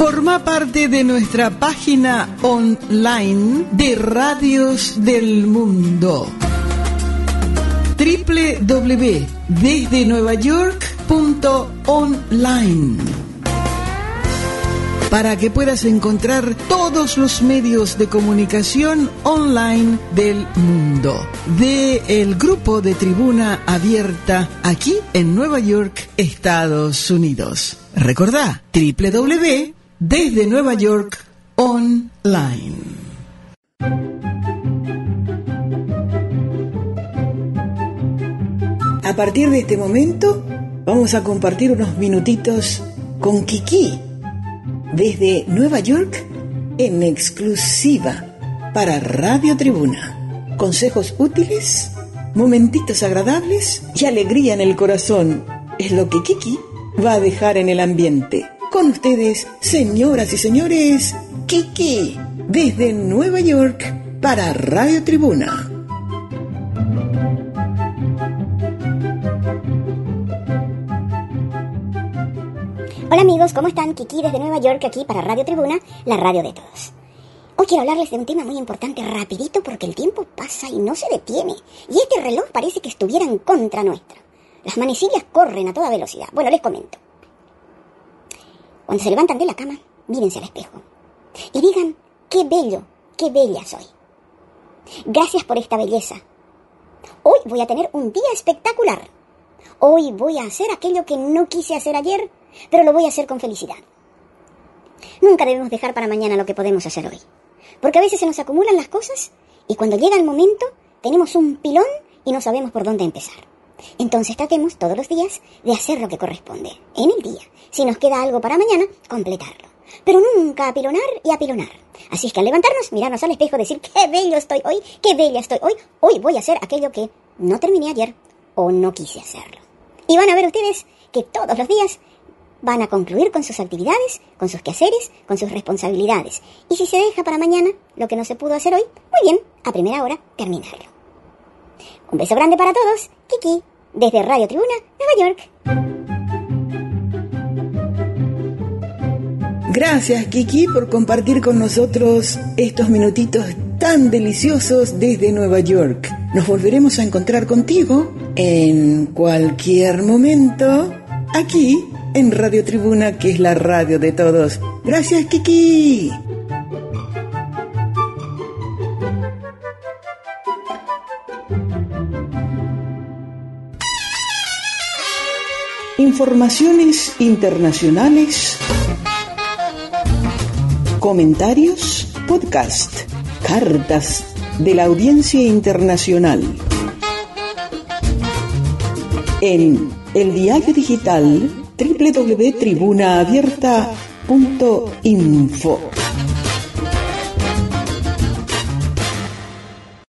Forma parte de nuestra página online de Radios del Mundo www.desdenuevayork.online para que puedas encontrar todos los medios de comunicación online del mundo. De el grupo de Tribuna Abierta aquí en Nueva York, Estados Unidos. Recordá www desde Nueva York online. A partir de este momento vamos a compartir unos minutitos con Kiki desde Nueva York en exclusiva para Radio Tribuna. Consejos útiles, momentitos agradables y alegría en el corazón es lo que Kiki va a dejar en el ambiente. Con ustedes, señoras y señores, Kiki, desde Nueva York para Radio Tribuna. Hola amigos, ¿cómo están? Kiki desde Nueva York aquí para Radio Tribuna, la radio de todos. Hoy quiero hablarles de un tema muy importante rapidito porque el tiempo pasa y no se detiene. Y este reloj parece que estuviera en contra nuestra. Las manecillas corren a toda velocidad. Bueno, les comento. Cuando se levantan de la cama, mírense al espejo y digan, qué bello, qué bella soy. Gracias por esta belleza. Hoy voy a tener un día espectacular. Hoy voy a hacer aquello que no quise hacer ayer, pero lo voy a hacer con felicidad. Nunca debemos dejar para mañana lo que podemos hacer hoy, porque a veces se nos acumulan las cosas y cuando llega el momento tenemos un pilón y no sabemos por dónde empezar. Entonces tratemos todos los días de hacer lo que corresponde, en el día. Si nos queda algo para mañana, completarlo. Pero nunca apilonar y apilonar. Así es que al levantarnos, mirarnos al espejo, decir, qué bello estoy hoy, qué bella estoy hoy, hoy voy a hacer aquello que no terminé ayer o no quise hacerlo. Y van a ver ustedes que todos los días van a concluir con sus actividades, con sus quehaceres, con sus responsabilidades. Y si se deja para mañana lo que no se pudo hacer hoy, muy bien, a primera hora terminarlo. Un beso grande para todos, Kiki desde Radio Tribuna, Nueva York. Gracias Kiki por compartir con nosotros estos minutitos tan deliciosos desde Nueva York. Nos volveremos a encontrar contigo en cualquier momento aquí en Radio Tribuna, que es la radio de todos. Gracias Kiki. Informaciones internacionales, comentarios, podcast, cartas de la audiencia internacional. En el diario digital www.tribunaabierta.info.